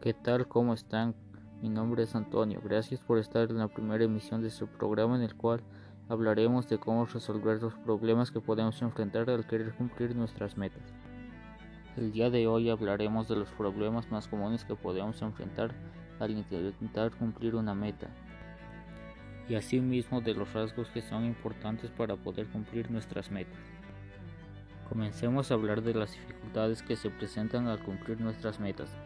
¿Qué tal? ¿Cómo están? Mi nombre es Antonio. Gracias por estar en la primera emisión de su programa en el cual hablaremos de cómo resolver los problemas que podemos enfrentar al querer cumplir nuestras metas. El día de hoy hablaremos de los problemas más comunes que podemos enfrentar al intentar cumplir una meta y asimismo de los rasgos que son importantes para poder cumplir nuestras metas. Comencemos a hablar de las dificultades que se presentan al cumplir nuestras metas.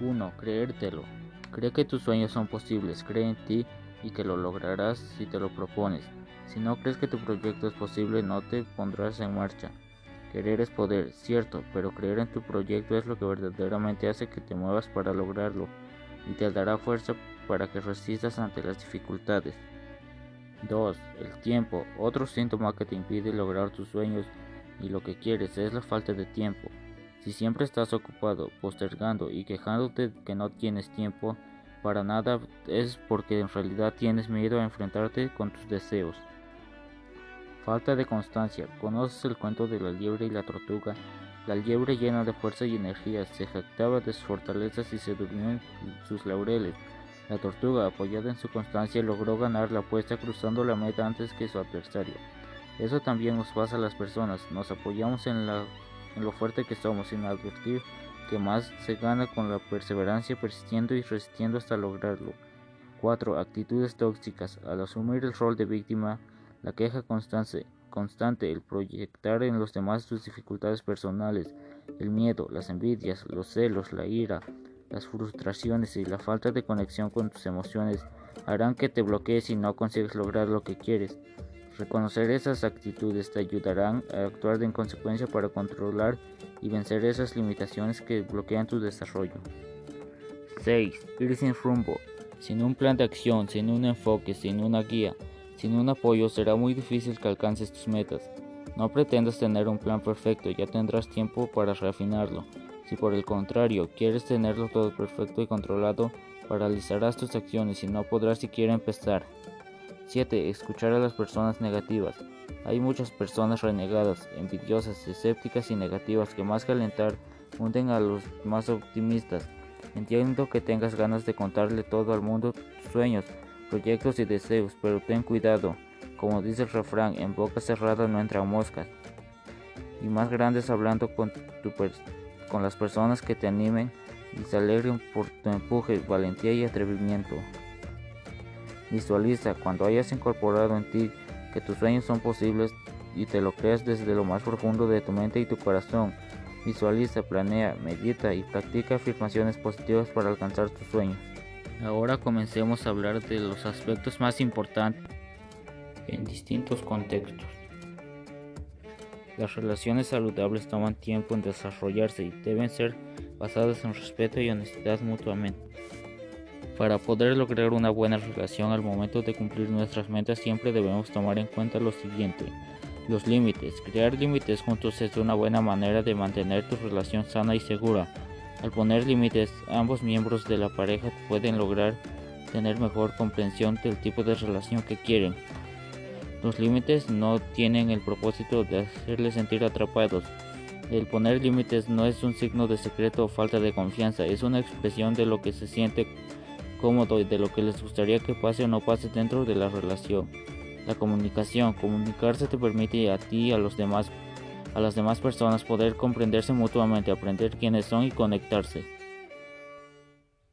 1. Creértelo. Cree que tus sueños son posibles, cree en ti y que lo lograrás si te lo propones. Si no crees que tu proyecto es posible, no te pondrás en marcha. Querer es poder, cierto, pero creer en tu proyecto es lo que verdaderamente hace que te muevas para lograrlo y te dará fuerza para que resistas ante las dificultades. 2. El tiempo. Otro síntoma que te impide lograr tus sueños y lo que quieres es la falta de tiempo. Si siempre estás ocupado, postergando y quejándote que no tienes tiempo para nada es porque en realidad tienes miedo a enfrentarte con tus deseos. Falta de constancia. ¿Conoces el cuento de la liebre y la tortuga? La liebre llena de fuerza y energía se jactaba de sus fortalezas y se durmió en sus laureles. La tortuga, apoyada en su constancia, logró ganar la apuesta cruzando la meta antes que su adversario. Eso también nos pasa a las personas, nos apoyamos en la en lo fuerte que somos sin advertir que más se gana con la perseverancia persistiendo y resistiendo hasta lograrlo. 4. Actitudes tóxicas. Al asumir el rol de víctima, la queja constante, el proyectar en los demás sus dificultades personales, el miedo, las envidias, los celos, la ira, las frustraciones y la falta de conexión con tus emociones harán que te bloquees y no consigues lograr lo que quieres. Reconocer esas actitudes te ayudarán a actuar en consecuencia para controlar y vencer esas limitaciones que bloquean tu desarrollo. 6. Ir sin rumbo. Sin un plan de acción, sin un enfoque, sin una guía, sin un apoyo será muy difícil que alcances tus metas. No pretendas tener un plan perfecto, ya tendrás tiempo para refinarlo. Si por el contrario quieres tenerlo todo perfecto y controlado, paralizarás tus acciones y no podrás siquiera empezar. 7. Escuchar a las personas negativas. Hay muchas personas renegadas, envidiosas, escépticas y negativas que más que alentar hunden a los más optimistas. Entiendo que tengas ganas de contarle todo al mundo tus sueños, proyectos y deseos, pero ten cuidado. Como dice el refrán, en boca cerrada no entran moscas. Y más grandes hablando con, con las personas que te animen y se alegren por tu empuje, valentía y atrevimiento. Visualiza cuando hayas incorporado en ti que tus sueños son posibles y te lo creas desde lo más profundo de tu mente y tu corazón. Visualiza, planea, medita y practica afirmaciones positivas para alcanzar tus sueños. Ahora comencemos a hablar de los aspectos más importantes en distintos contextos. Las relaciones saludables toman tiempo en desarrollarse y deben ser basadas en respeto y honestidad mutuamente. Para poder lograr una buena relación al momento de cumplir nuestras metas siempre debemos tomar en cuenta lo siguiente. Los límites. Crear límites juntos es una buena manera de mantener tu relación sana y segura. Al poner límites, ambos miembros de la pareja pueden lograr tener mejor comprensión del tipo de relación que quieren. Los límites no tienen el propósito de hacerles sentir atrapados. El poner límites no es un signo de secreto o falta de confianza, es una expresión de lo que se siente cómodo y de lo que les gustaría que pase o no pase dentro de la relación. La comunicación. Comunicarse te permite a ti y a los demás a las demás personas poder comprenderse mutuamente, aprender quiénes son y conectarse.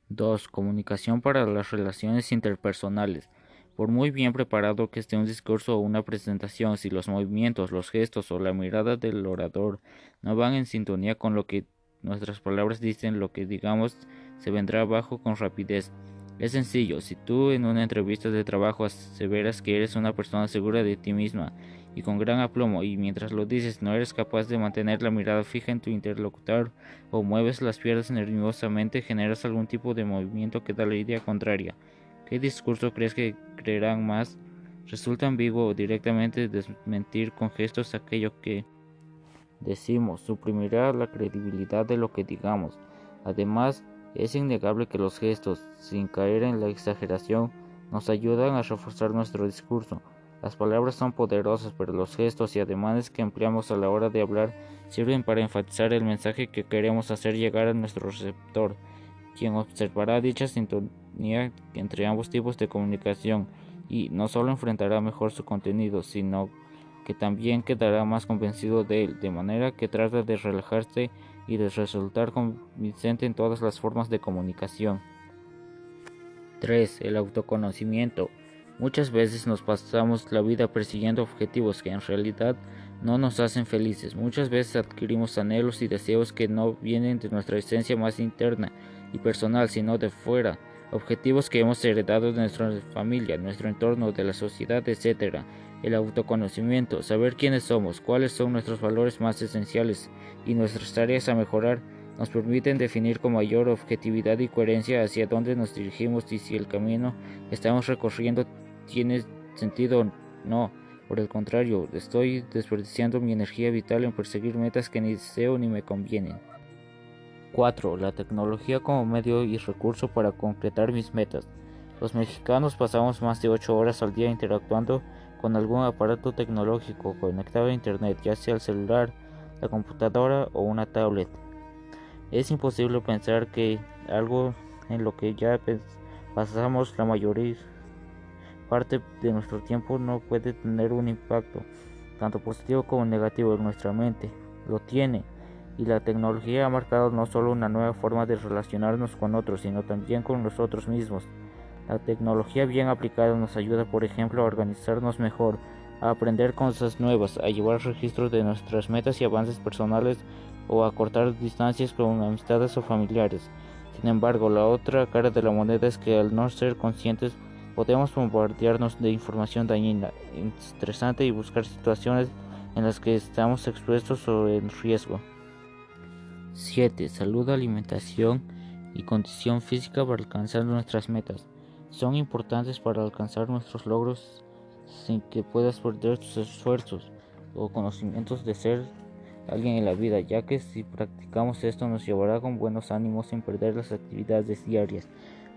2. Comunicación para las relaciones interpersonales. Por muy bien preparado que esté un discurso o una presentación, si los movimientos, los gestos o la mirada del orador no van en sintonía con lo que nuestras palabras dicen, lo que digamos se vendrá abajo con rapidez. Es sencillo, si tú en una entrevista de trabajo aseveras que eres una persona segura de ti misma y con gran aplomo y mientras lo dices no eres capaz de mantener la mirada fija en tu interlocutor o mueves las piernas nerviosamente, generas algún tipo de movimiento que da la idea contraria. ¿Qué discurso crees que creerán más? Resulta ambiguo directamente desmentir con gestos aquello que decimos, suprimirá la credibilidad de lo que digamos. Además, es innegable que los gestos, sin caer en la exageración, nos ayudan a reforzar nuestro discurso. Las palabras son poderosas, pero los gestos y ademanes que empleamos a la hora de hablar sirven para enfatizar el mensaje que queremos hacer llegar a nuestro receptor. quien observará dicha sintonía entre ambos tipos de comunicación y no solo enfrentará mejor su contenido, sino que también quedará más convencido de él, de manera que trata de relajarse y de resultar convincente en todas las formas de comunicación. 3. El autoconocimiento. Muchas veces nos pasamos la vida persiguiendo objetivos que en realidad no nos hacen felices. Muchas veces adquirimos anhelos y deseos que no vienen de nuestra esencia más interna y personal, sino de fuera. Objetivos que hemos heredado de nuestra familia, nuestro entorno, de la sociedad, etc el autoconocimiento, saber quiénes somos, cuáles son nuestros valores más esenciales y nuestras tareas a mejorar, nos permiten definir con mayor objetividad y coherencia hacia dónde nos dirigimos y si el camino que estamos recorriendo tiene sentido o no. Por el contrario, estoy desperdiciando mi energía vital en perseguir metas que ni deseo ni me convienen. 4. La tecnología como medio y recurso para concretar mis metas. Los mexicanos pasamos más de 8 horas al día interactuando con algún aparato tecnológico conectado a Internet, ya sea el celular, la computadora o una tablet. Es imposible pensar que algo en lo que ya pasamos la mayoría parte de nuestro tiempo no puede tener un impacto tanto positivo como negativo en nuestra mente. Lo tiene. Y la tecnología ha marcado no solo una nueva forma de relacionarnos con otros, sino también con nosotros mismos. La tecnología bien aplicada nos ayuda, por ejemplo, a organizarnos mejor, a aprender cosas nuevas, a llevar registros de nuestras metas y avances personales o a cortar distancias con amistades o familiares. Sin embargo, la otra cara de la moneda es que al no ser conscientes podemos bombardearnos de información dañina, estresante y buscar situaciones en las que estamos expuestos o en riesgo. 7. Salud, alimentación y condición física para alcanzar nuestras metas son importantes para alcanzar nuestros logros sin que puedas perder tus esfuerzos o conocimientos de ser alguien en la vida, ya que si practicamos esto nos llevará con buenos ánimos sin perder las actividades diarias.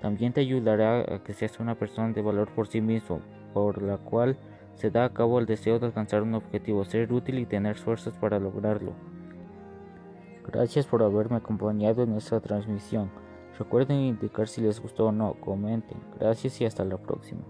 También te ayudará a que seas una persona de valor por sí mismo, por la cual se da a cabo el deseo de alcanzar un objetivo, ser útil y tener fuerzas para lograrlo. Gracias por haberme acompañado en esta transmisión. Recuerden indicar si les gustó o no, comenten. Gracias y hasta la próxima.